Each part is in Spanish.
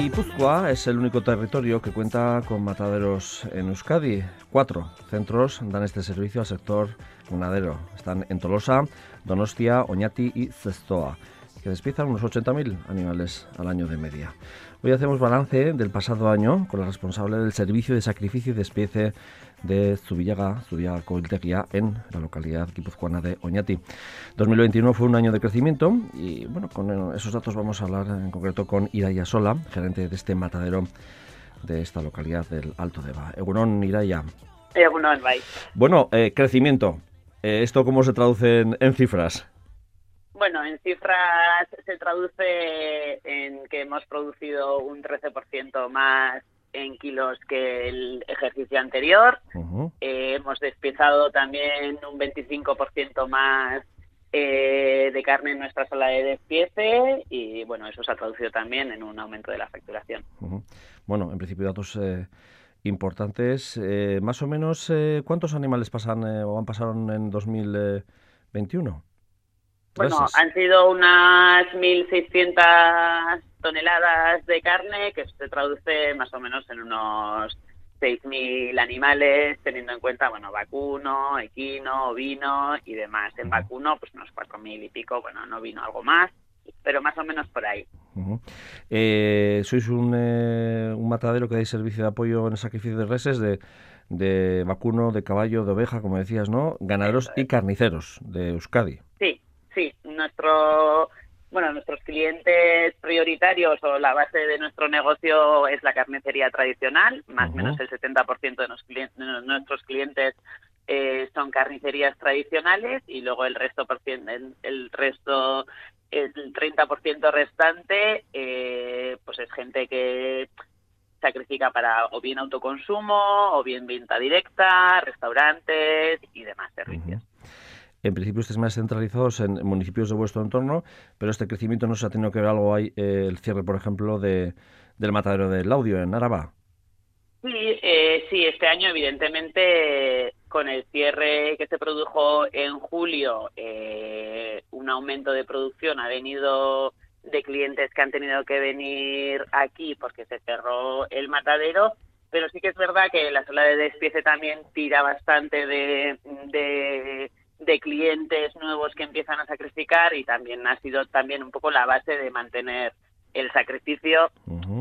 Guipúzcoa es el único territorio que cuenta con mataderos en Euskadi. Cuatro centros dan este servicio al sector ganadero. Están en Tolosa, Donostia, Oñati y Cestoa, que despiezan unos 80.000 animales al año de media. Hoy hacemos balance del pasado año con la responsable del servicio de sacrificio y despiece de Zubillaga, Zubillaga Coiltegia, en la localidad guipuzcoana de Oñati. 2021 fue un año de crecimiento y bueno, con esos datos vamos a hablar en concreto con Iraya Sola, gerente de este matadero de esta localidad del Alto Deva. Egunon, Iraya. Egunon, bye. Bueno, eh, crecimiento. Eh, ¿Esto cómo se traduce en cifras? Bueno, en cifras se traduce en que hemos producido un 13% más en kilos que el ejercicio anterior. Eh, hemos despiezado también un 25% más eh, de carne en nuestra sala de despiece y bueno, eso se ha traducido también en un aumento de la facturación. Bueno, en principio datos eh, importantes. más o menos, ¿cuántos animales pasan o han pasado en 2021? Bueno, han sido unas 1.600 toneladas de carne, que se traduce más o menos en unos 6.000 animales, teniendo en cuenta, bueno, vacuno, equino, ovino y demás. En vacuno, pues unos 4.000 y pico, bueno, no vino algo más, pero más o menos por ahí. Eh, sois un, eh, un matadero que dais servicio de apoyo en el sacrificio de reses, de, de vacuno, de caballo, de oveja, como decías, ¿no? Ganaderos y carniceros de Euskadi. Nuestro bueno, nuestros clientes prioritarios o la base de nuestro negocio es la carnicería tradicional, más o menos el 70% de, de nuestros clientes eh, son carnicerías tradicionales y luego el resto el, el resto el 30% restante eh, pues es gente que sacrifica para o bien autoconsumo o bien venta directa, restaurantes y demás servicios. En principio estés más centralizados en municipios de vuestro entorno, pero este crecimiento no se ha tenido que ver algo ahí, eh, el cierre, por ejemplo, de, del matadero del audio en Araba. Sí, eh, sí, este año evidentemente con el cierre que se produjo en julio, eh, un aumento de producción ha venido de clientes que han tenido que venir aquí porque se cerró el matadero, pero sí que es verdad que la sala de despiece también tira bastante de clientes nuevos que empiezan a sacrificar y también ha sido también un poco la base de mantener el sacrificio,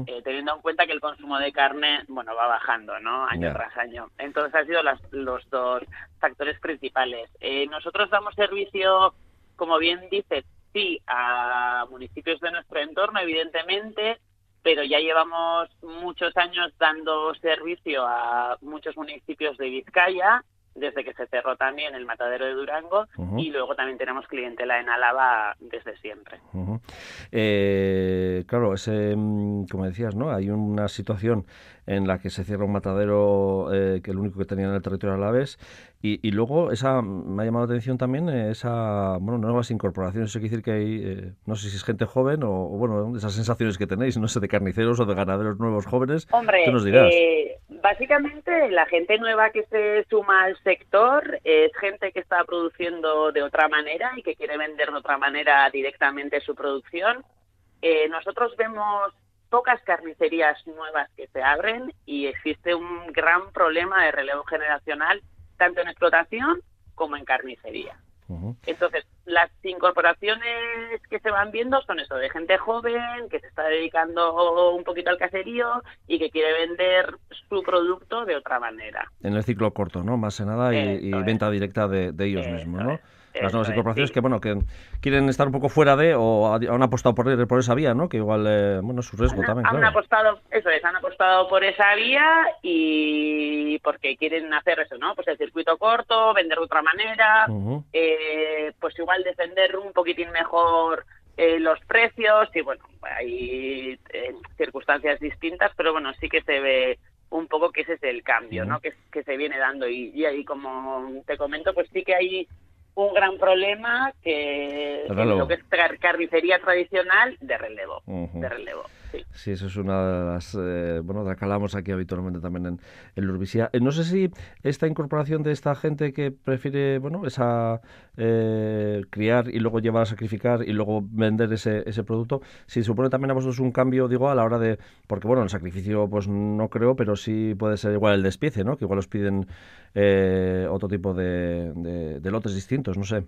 eh, teniendo en cuenta que el consumo de carne, bueno, va bajando, ¿no? Año tras año. Entonces, han sido los dos factores principales. Eh, nosotros damos servicio, como bien dices, sí, a municipios de nuestro entorno, evidentemente, pero ya llevamos muchos años dando servicio a muchos municipios de Vizcaya, desde que se cerró también el matadero de Durango y luego también tenemos clientela en Álava desde siempre. Eh, claro, ese, mm, como decías, ¿no? Hay una situación en la que se cierra un matadero eh, que el único que tenía en el territorio alaves y, y luego esa me ha llamado la atención también eh, esa bueno nuevas incorporaciones eso quiere decir que hay no sé si es gente joven o, bueno esas sensaciones que tenéis no sé de carniceros o de ganaderos nuevos jóvenes hombre ¿qué nos dirás? Básicamente la gente nueva que se suma al sector es gente que está produciendo de otra manera y que quiere vender de otra manera directamente su producción nosotros vemos pocas carnicerías nuevas que se abren y existe un gran problema de relevo generacional tanto en explotación como en carnicería. Entonces, las incorporaciones que se van viendo son eso, de gente joven que se está dedicando un poquito al caserío y que quiere vender su producto de otra manera. En el ciclo corto, ¿no? Más que nada y, venta directa de, ellos mismos, ¿no? Las nuevas incorporaciones que bueno que quieren estar un poco fuera de o han apostado por, por esa vía no que igual eh, bueno es su riesgo también han apostado eso es han apostado por esa vía y porque quieren hacer eso no pues el circuito corto vender de otra manera eh, pues igual defender un poquitín mejor eh, los precios y bueno hay circunstancias distintas pero bueno sí que se ve un poco que ese es el cambio, ¿no? Que, que se viene dando y, y ahí como te comento, pues sí que hay un gran problema que es lo que es carnicería tradicional de relevo, de relevo. Sí, eso es una de las, eh, bueno, de hablamos aquí habitualmente también en, en Urbisía. Eh, no sé si esta incorporación de esta gente que prefiere, bueno, esa eh, criar y luego llevar a sacrificar y luego vender ese, ese producto, si supone también a vosotros un cambio, digo, a la hora de, porque bueno, el sacrificio pues no creo, pero sí puede ser igual el despiece, ¿no? Que igual os piden otro tipo de, de lotes distintos, no sé.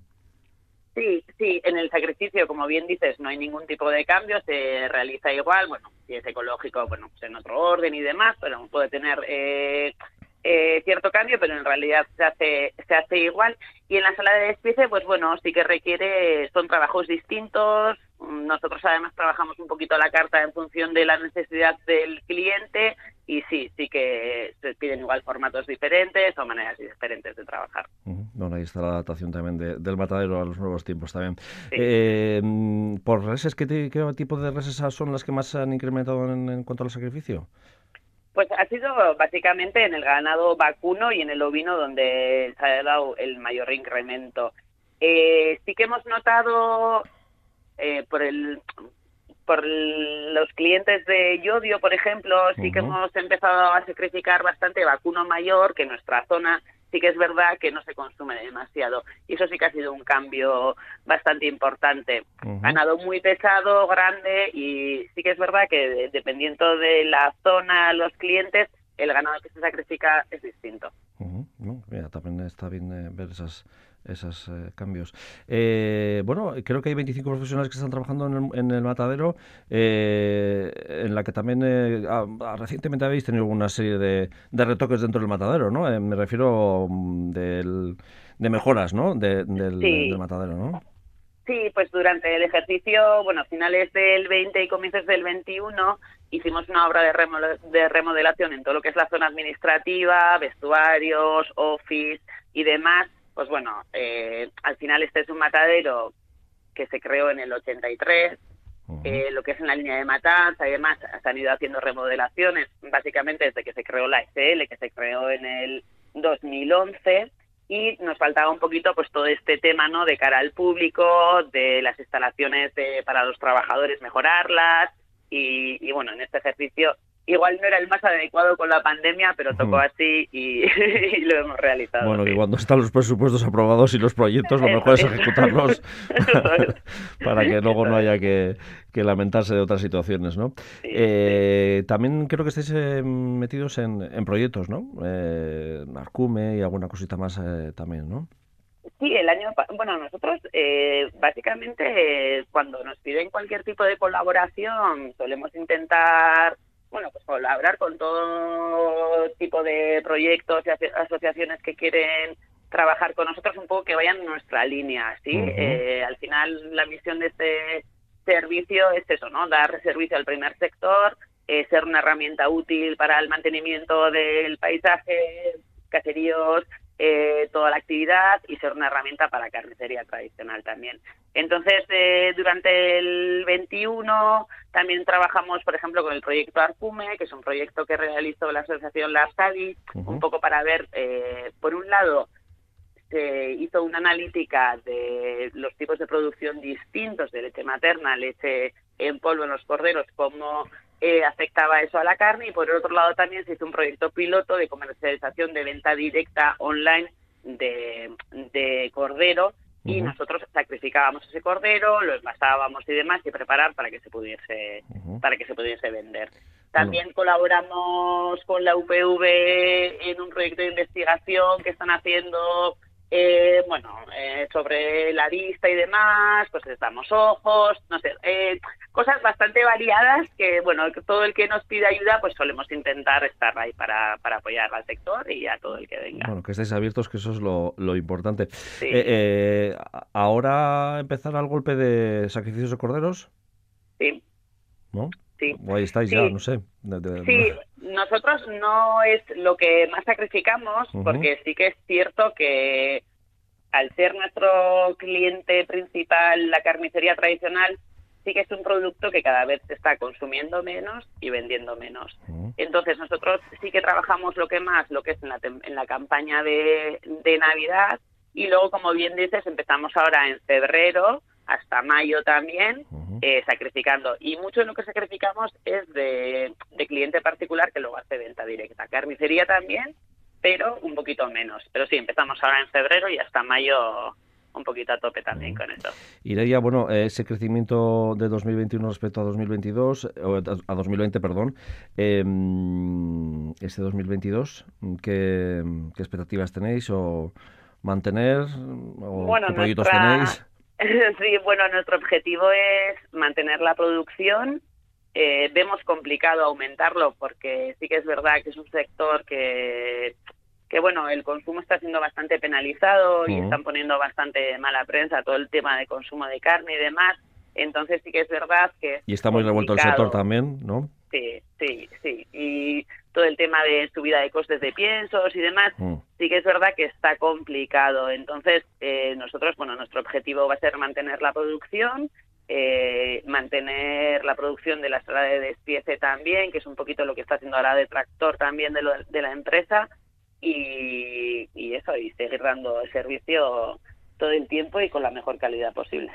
Sí, sí, en el sacrificio, como bien dices, no hay ningún tipo de cambio, se realiza igual, bueno, si es ecológico, bueno, pues en otro orden y demás, pero puede tener eh, eh, cierto cambio, pero en realidad se hace, se hace igual. Y en la sala de despiece, pues bueno, sí que requiere, son trabajos distintos, nosotros además trabajamos un poquito la carta en función de la necesidad del cliente y sí, sí que se piden igual formatos diferentes o maneras diferentes de trabajar. Bueno, ahí está la adaptación también del matadero a los nuevos tiempos también. Eh, ¿Por reses qué, tipo de reses son las que más se han incrementado en, cuanto al sacrificio? Pues ha sido básicamente en el ganado vacuno y en el ovino donde se ha dado el mayor incremento. Eh, sí que hemos notado eh, por el por los clientes de Yodio, por ejemplo, sí que hemos empezado a sacrificar bastante vacuno mayor, que en nuestra zona sí que es verdad que no se consume demasiado. Y eso sí que ha sido un cambio bastante importante. Ganado muy pesado, grande, y sí que es verdad que dependiendo de la zona, los clientes, el ganado que se sacrifica es distinto. también está bien eh, ver esas esos eh, cambios. Eh, bueno, creo que hay 25 profesionales que están trabajando en el, matadero, eh, en la que también recientemente habéis tenido una serie de, retoques dentro del matadero, ¿no? me refiero mm, de mejoras, ¿no? del, matadero, ¿no? Sí, pues durante el ejercicio, bueno, finales del 20 y comienzos del 21, hicimos una obra de remodelación en todo lo que es la zona administrativa, vestuarios, office y demás, pues bueno, eh, al final este es un matadero que se creó en el 83, eh, lo que es en la línea de matanza y demás, se han ido haciendo remodelaciones, básicamente desde que se creó la SL, que se creó en el 2011, y nos faltaba un poquito pues todo este tema no de cara al público de las instalaciones de, para los trabajadores mejorarlas y, y, bueno en este ejercicio igual no era el más adecuado con la pandemia, pero tocó así y, lo hemos realizado. Bueno, que cuando están los presupuestos aprobados y los proyectos, lo mejor es ejecutarlos para que luego no haya que, lamentarse de otras situaciones, ¿no? Eh, también creo que estáis eh, metidos en, proyectos, ¿no? Eh, Arcume y alguna cosita más eh, también, ¿no? Sí, el año, bueno, nosotros básicamente cuando nos piden cualquier tipo de colaboración solemos intentar bueno, pues colaborar con todo tipo de proyectos y asociaciones que quieren trabajar con nosotros un poco que vayan en nuestra línea, ¿sí? Eh, al final la misión de este servicio es eso, ¿no? Dar servicio al primer sector, eh, ser una herramienta útil para el mantenimiento del paisaje, caseríos, eh, toda la actividad y ser una herramienta para carnicería tradicional también. Entonces, eh, durante el 21 también trabajamos, por ejemplo, con el proyecto Arcume, que es un proyecto que realizó la asociación Larsadi, un poco para ver, eh, por un lado, se hizo una analítica de los tipos de producción distintos de leche materna, leche en polvo en los corderos, cómo eh, afectaba eso a la carne. Y por el otro lado también se hizo un proyecto piloto de comercialización de venta directa online de, cordero. Y nosotros sacrificábamos ese cordero, lo envasábamos y demás y preparar para que se pudiese para que se pudiese vender. También colaboramos con la UPV en un proyecto de investigación que están haciendo eh, bueno, eh, sobre la vista y demás, pues les damos ojos, no sé, eh, cosas bastante variadas que, bueno, todo el que nos pide ayuda, pues solemos intentar estar ahí para, para apoyar al sector y a todo el que venga. Bueno, que estéis abiertos, que eso es lo, lo importante. ¿Ahora empezar al golpe de sacrificios de corderos? Sí. ¿No? Sí. O ahí estáis ya, no sé. sí, nosotros no es lo que más sacrificamos, porque sí que es cierto que al ser nuestro cliente principal la carnicería tradicional, sí que es un producto que cada vez se está consumiendo menos y vendiendo menos. Entonces nosotros sí que trabajamos lo que más, lo que es en la, en la campaña de, de Navidad y luego, como bien dices, empezamos ahora en febrero hasta mayo también eh, sacrificando. Y mucho de lo que sacrificamos es de, de cliente particular que luego hace venta directa. Carnicería también, pero un poquito menos. Pero sí, empezamos ahora en febrero y hasta mayo un poquito a tope también con esto. Ireia, bueno, ese crecimiento de 2021 respecto a 2022, a 2020, perdón, eh, este 2022, ¿qué, ¿qué, expectativas tenéis o mantener o bueno, qué proyectos tenéis? sí, bueno, nuestro objetivo es mantener la producción. Eh, vemos complicado aumentarlo porque sí que es verdad que es un sector que que bueno, el consumo está siendo bastante penalizado y están poniendo bastante mala prensa todo el tema de consumo de carne y demás. Entonces sí que es verdad que... y está muy revuelto el sector también, ¿no? Sí, sí, sí. Y todo el tema de subida de costes de piensos y demás, mm. sí que es verdad que está complicado. Entonces, eh, nosotros, bueno, nuestro objetivo va a ser mantener la producción, eh, mantener la producción de la sala de despiece también, que es un poquito lo que está haciendo ahora de tractor también de, de la empresa, y, y eso, y seguir dando el servicio todo el tiempo y con la mejor calidad posible.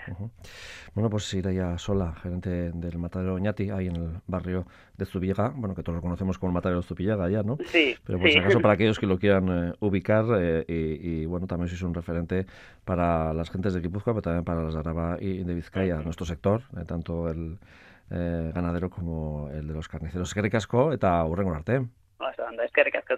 Bueno, pues ya Sola, gerente del Matadero Oñati, ahí en el barrio de Zubillaga, bueno, que todos lo conocemos como el Matadero de Zubillaga ya, ¿no? Sí. Pero por si acaso, para aquellos que lo quieran eh, ubicar, eh, y, bueno, también sois un referente para las gentes de Guipúzcoa, pero también para las de Araba y de Vizcaya, nuestro sector, eh, tanto el ganadero como el de los carniceros. Es que ricasco eta hurrengo arte. Oso, es que ricasco